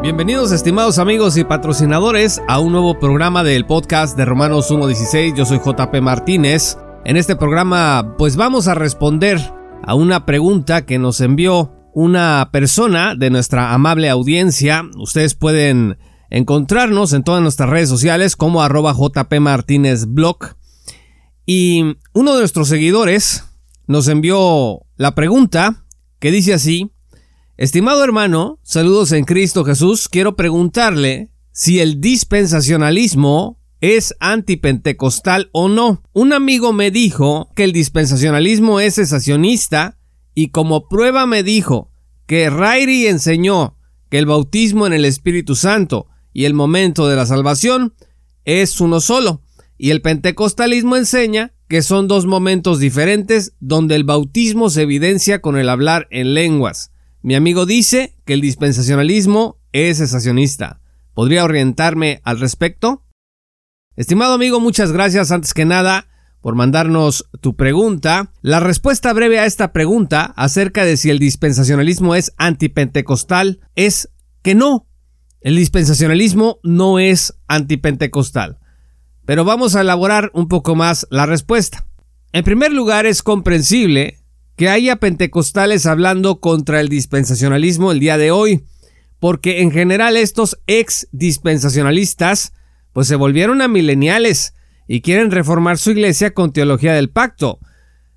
Bienvenidos estimados amigos y patrocinadores a un nuevo programa del podcast de Romanos 1.16. Yo soy JP Martínez. En este programa pues vamos a responder a una pregunta que nos envió una persona de nuestra amable audiencia. Ustedes pueden encontrarnos en todas nuestras redes sociales como arroba JP Martínez. Y uno de nuestros seguidores nos envió la pregunta que dice así, Estimado hermano, saludos en Cristo Jesús, quiero preguntarle si el dispensacionalismo es antipentecostal o no. Un amigo me dijo que el dispensacionalismo es cesacionista y como prueba me dijo que Rairi enseñó que el bautismo en el Espíritu Santo y el momento de la salvación es uno solo, y el pentecostalismo enseña que son dos momentos diferentes donde el bautismo se evidencia con el hablar en lenguas. Mi amigo dice que el dispensacionalismo es cesacionista. ¿Podría orientarme al respecto? Estimado amigo, muchas gracias antes que nada por mandarnos tu pregunta. La respuesta breve a esta pregunta acerca de si el dispensacionalismo es antipentecostal es que no. El dispensacionalismo no es antipentecostal. Pero vamos a elaborar un poco más la respuesta. En primer lugar, es comprensible que haya pentecostales hablando contra el dispensacionalismo el día de hoy, porque en general estos ex dispensacionalistas pues se volvieron a mileniales y quieren reformar su iglesia con teología del pacto.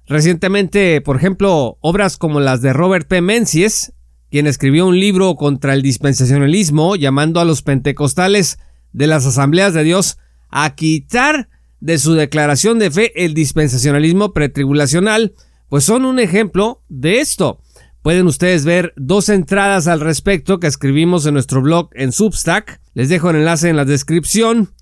Recientemente, por ejemplo, obras como las de Robert P. Menzies, quien escribió un libro contra el dispensacionalismo llamando a los pentecostales de las asambleas de Dios a quitar de su declaración de fe el dispensacionalismo pretribulacional, pues son un ejemplo de esto. Pueden ustedes ver dos entradas al respecto que escribimos en nuestro blog en Substack. Les dejo el enlace en la descripción.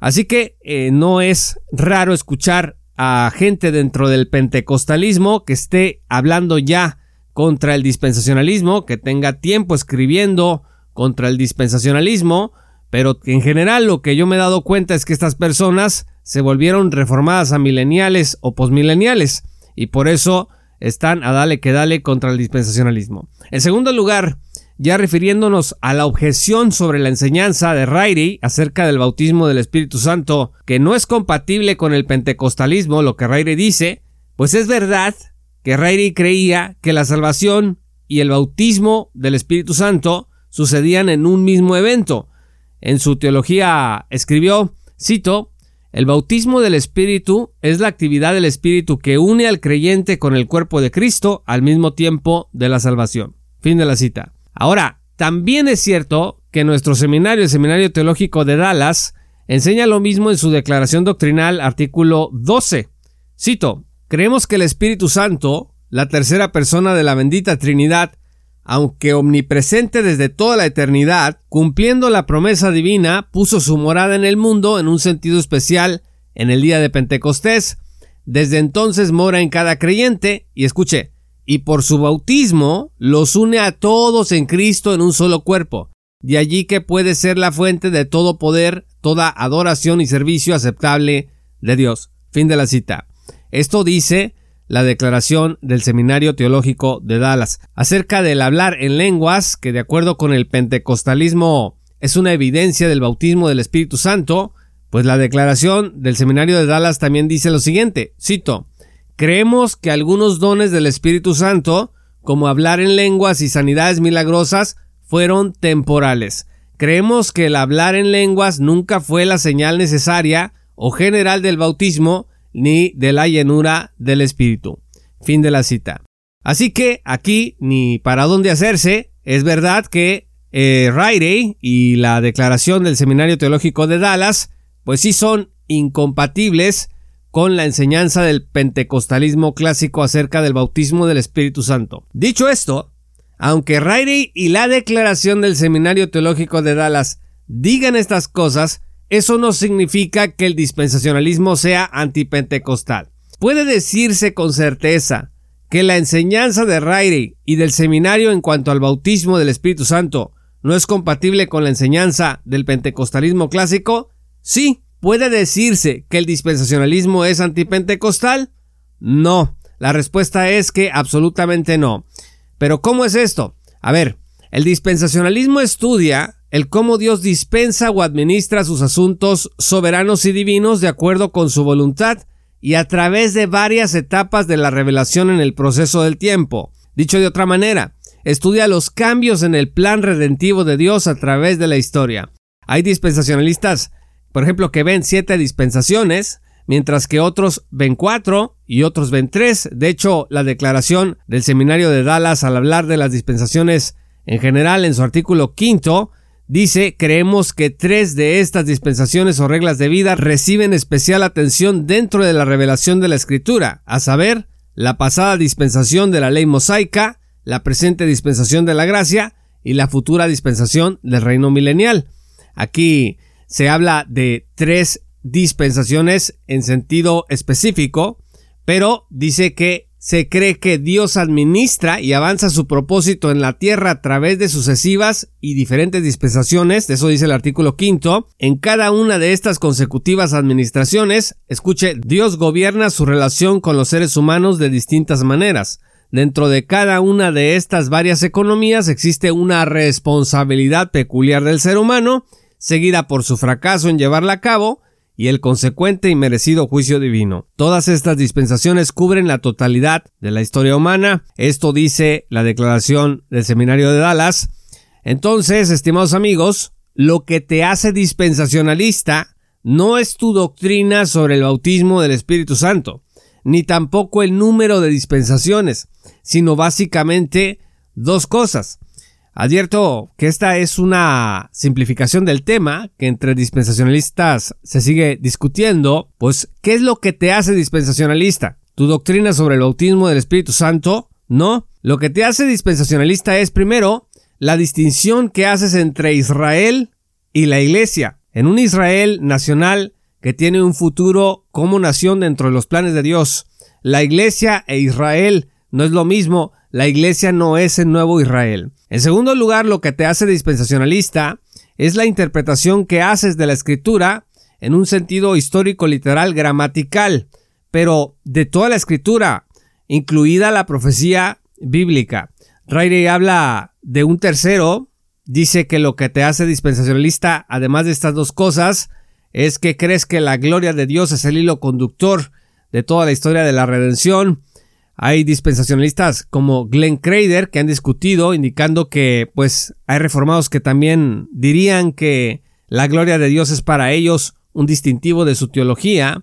Así que eh, no es raro escuchar a gente dentro del pentecostalismo que esté hablando ya contra el dispensacionalismo, que tenga tiempo escribiendo contra el dispensacionalismo, pero en general lo que yo me he dado cuenta es que estas personas se volvieron reformadas a mileniales o posmileniales y por eso están a dale que dale contra el dispensacionalismo. En segundo lugar, ya refiriéndonos a la objeción sobre la enseñanza de Rairi acerca del bautismo del Espíritu Santo, que no es compatible con el pentecostalismo, lo que Rairi dice, pues es verdad que Rairi creía que la salvación y el bautismo del Espíritu Santo sucedían en un mismo evento. En su teología escribió, cito, el bautismo del Espíritu es la actividad del Espíritu que une al creyente con el cuerpo de Cristo al mismo tiempo de la salvación. Fin de la cita. Ahora, también es cierto que nuestro seminario, el Seminario Teológico de Dallas, enseña lo mismo en su declaración doctrinal, artículo 12. Cito, creemos que el Espíritu Santo, la tercera persona de la bendita Trinidad, aunque omnipresente desde toda la eternidad, cumpliendo la promesa divina, puso su morada en el mundo en un sentido especial en el día de Pentecostés. Desde entonces mora en cada creyente, y escuche, y por su bautismo los une a todos en Cristo en un solo cuerpo. De allí que puede ser la fuente de todo poder, toda adoración y servicio aceptable de Dios. Fin de la cita. Esto dice la declaración del Seminario Teológico de Dallas acerca del hablar en lenguas, que de acuerdo con el pentecostalismo es una evidencia del bautismo del Espíritu Santo, pues la declaración del Seminario de Dallas también dice lo siguiente, cito, creemos que algunos dones del Espíritu Santo, como hablar en lenguas y sanidades milagrosas, fueron temporales. Creemos que el hablar en lenguas nunca fue la señal necesaria o general del bautismo, ni de la llenura del Espíritu. Fin de la cita. Así que aquí ni para dónde hacerse, es verdad que eh, y la declaración del Seminario Teológico de Dallas, pues sí son incompatibles con la enseñanza del pentecostalismo clásico acerca del bautismo del Espíritu Santo. Dicho esto, aunque Riley y la declaración del Seminario Teológico de Dallas digan estas cosas, eso no significa que el dispensacionalismo sea antipentecostal. Puede decirse con certeza que la enseñanza de Riley y del seminario en cuanto al bautismo del Espíritu Santo no es compatible con la enseñanza del pentecostalismo clásico? Sí. ¿Puede decirse que el dispensacionalismo es antipentecostal? No. La respuesta es que absolutamente no. Pero ¿cómo es esto? A ver, el dispensacionalismo estudia el cómo Dios dispensa o administra sus asuntos soberanos y divinos de acuerdo con su voluntad y a través de varias etapas de la revelación en el proceso del tiempo. Dicho de otra manera, estudia los cambios en el plan redentivo de Dios a través de la historia. Hay dispensacionalistas, por ejemplo, que ven siete dispensaciones, mientras que otros ven cuatro y otros ven tres. De hecho, la declaración del seminario de Dallas al hablar de las dispensaciones en general en su artículo quinto Dice, creemos que tres de estas dispensaciones o reglas de vida reciben especial atención dentro de la revelación de la Escritura, a saber, la pasada dispensación de la ley mosaica, la presente dispensación de la gracia y la futura dispensación del reino milenial. Aquí se habla de tres dispensaciones en sentido específico, pero dice que se cree que Dios administra y avanza su propósito en la tierra a través de sucesivas y diferentes dispensaciones, eso dice el artículo quinto, en cada una de estas consecutivas administraciones, escuche, Dios gobierna su relación con los seres humanos de distintas maneras. Dentro de cada una de estas varias economías existe una responsabilidad peculiar del ser humano, seguida por su fracaso en llevarla a cabo, y el consecuente y merecido juicio divino. Todas estas dispensaciones cubren la totalidad de la historia humana. Esto dice la declaración del Seminario de Dallas. Entonces, estimados amigos, lo que te hace dispensacionalista no es tu doctrina sobre el bautismo del Espíritu Santo, ni tampoco el número de dispensaciones, sino básicamente dos cosas. Advierto que esta es una simplificación del tema que entre dispensacionalistas se sigue discutiendo, pues ¿qué es lo que te hace dispensacionalista? ¿Tu doctrina sobre el bautismo del Espíritu Santo? No, lo que te hace dispensacionalista es primero la distinción que haces entre Israel y la Iglesia. En un Israel nacional que tiene un futuro como nación dentro de los planes de Dios. La Iglesia e Israel no es lo mismo, la Iglesia no es el nuevo Israel. En segundo lugar, lo que te hace dispensacionalista es la interpretación que haces de la escritura en un sentido histórico, literal, gramatical, pero de toda la escritura, incluida la profecía bíblica. Riley habla de un tercero, dice que lo que te hace dispensacionalista, además de estas dos cosas, es que crees que la gloria de Dios es el hilo conductor de toda la historia de la redención hay dispensacionalistas como Glenn Crader que han discutido indicando que pues hay reformados que también dirían que la gloria de Dios es para ellos un distintivo de su teología,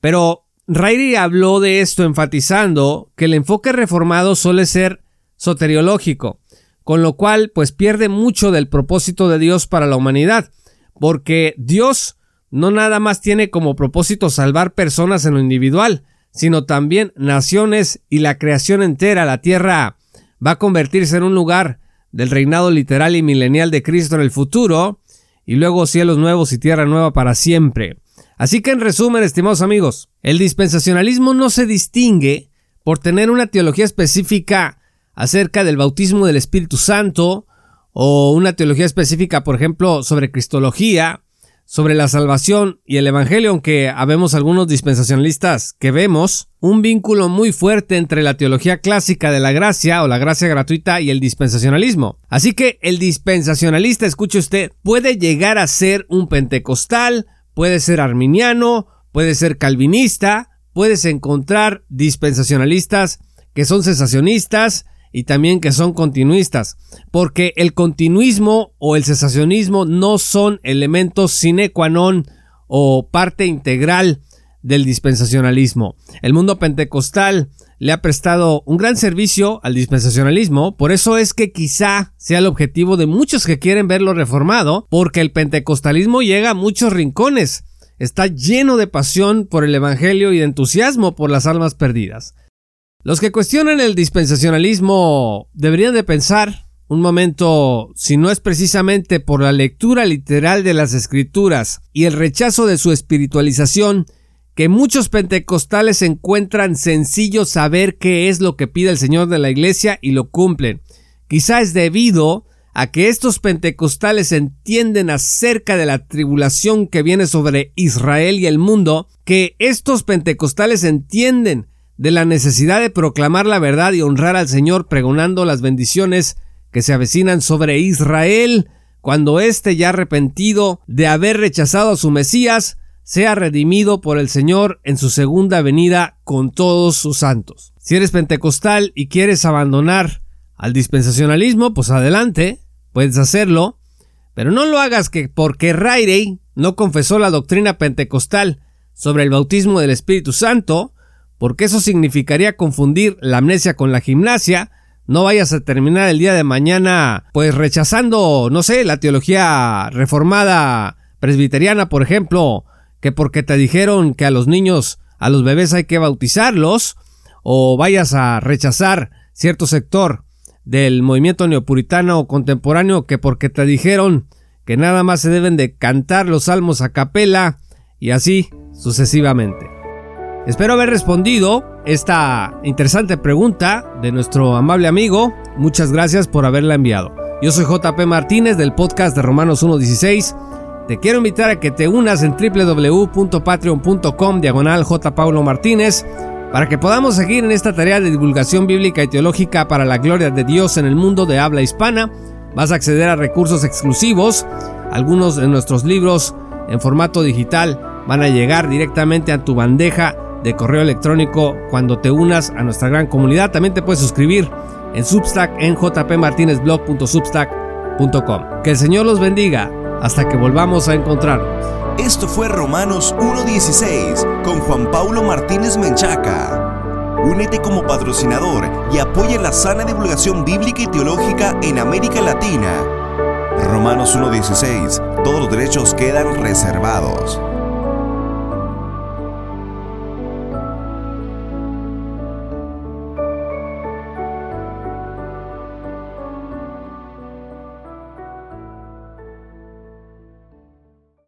pero Riley habló de esto enfatizando que el enfoque reformado suele ser soteriológico, con lo cual pues pierde mucho del propósito de Dios para la humanidad, porque Dios no nada más tiene como propósito salvar personas en lo individual, sino también naciones y la creación entera. La tierra va a convertirse en un lugar del reinado literal y milenial de Cristo en el futuro, y luego cielos nuevos y tierra nueva para siempre. Así que en resumen, estimados amigos, el dispensacionalismo no se distingue por tener una teología específica acerca del bautismo del Espíritu Santo, o una teología específica, por ejemplo, sobre Cristología, sobre la salvación y el Evangelio, aunque habemos algunos dispensacionalistas que vemos un vínculo muy fuerte entre la teología clásica de la gracia o la gracia gratuita y el dispensacionalismo. Así que el dispensacionalista, escuche usted, puede llegar a ser un pentecostal, puede ser arminiano, puede ser calvinista, puedes encontrar dispensacionalistas que son cesacionistas, y también que son continuistas, porque el continuismo o el cesacionismo no son elementos sine qua non o parte integral del dispensacionalismo. El mundo pentecostal le ha prestado un gran servicio al dispensacionalismo, por eso es que quizá sea el objetivo de muchos que quieren verlo reformado, porque el pentecostalismo llega a muchos rincones, está lleno de pasión por el Evangelio y de entusiasmo por las almas perdidas. Los que cuestionan el dispensacionalismo deberían de pensar un momento si no es precisamente por la lectura literal de las escrituras y el rechazo de su espiritualización que muchos pentecostales encuentran sencillo saber qué es lo que pide el Señor de la Iglesia y lo cumplen. Quizá es debido a que estos pentecostales entienden acerca de la tribulación que viene sobre Israel y el mundo, que estos pentecostales entienden de la necesidad de proclamar la verdad y honrar al Señor pregonando las bendiciones que se avecinan sobre Israel cuando éste ya arrepentido de haber rechazado a su Mesías, sea redimido por el Señor en su segunda venida con todos sus santos. Si eres pentecostal y quieres abandonar al dispensacionalismo, pues adelante, puedes hacerlo, pero no lo hagas que porque Riley no confesó la doctrina pentecostal sobre el bautismo del Espíritu Santo, porque eso significaría confundir la amnesia con la gimnasia, no vayas a terminar el día de mañana pues rechazando, no sé, la teología reformada presbiteriana, por ejemplo, que porque te dijeron que a los niños, a los bebés hay que bautizarlos, o vayas a rechazar cierto sector del movimiento neopuritano contemporáneo que porque te dijeron que nada más se deben de cantar los salmos a capela y así sucesivamente. Espero haber respondido esta interesante pregunta de nuestro amable amigo. Muchas gracias por haberla enviado. Yo soy JP Martínez del podcast de Romanos 1.16 te quiero invitar a que te unas en www.patreon.com diagonal. Paulo Martínez para que podamos seguir en esta tarea de divulgación bíblica y teológica para la gloria de Dios en el mundo de habla hispana. Vas a acceder a recursos exclusivos. Algunos de nuestros libros en formato digital van a llegar directamente a tu bandeja de correo electrónico cuando te unas a nuestra gran comunidad. También te puedes suscribir en Substack en jpmartinezblog.substack.com. Que el Señor los bendiga hasta que volvamos a encontrarnos. Esto fue Romanos 1.16 con Juan Paulo Martínez Menchaca. Únete como patrocinador y apoya la sana divulgación bíblica y teológica en América Latina. Romanos 1.16. Todos los derechos quedan reservados.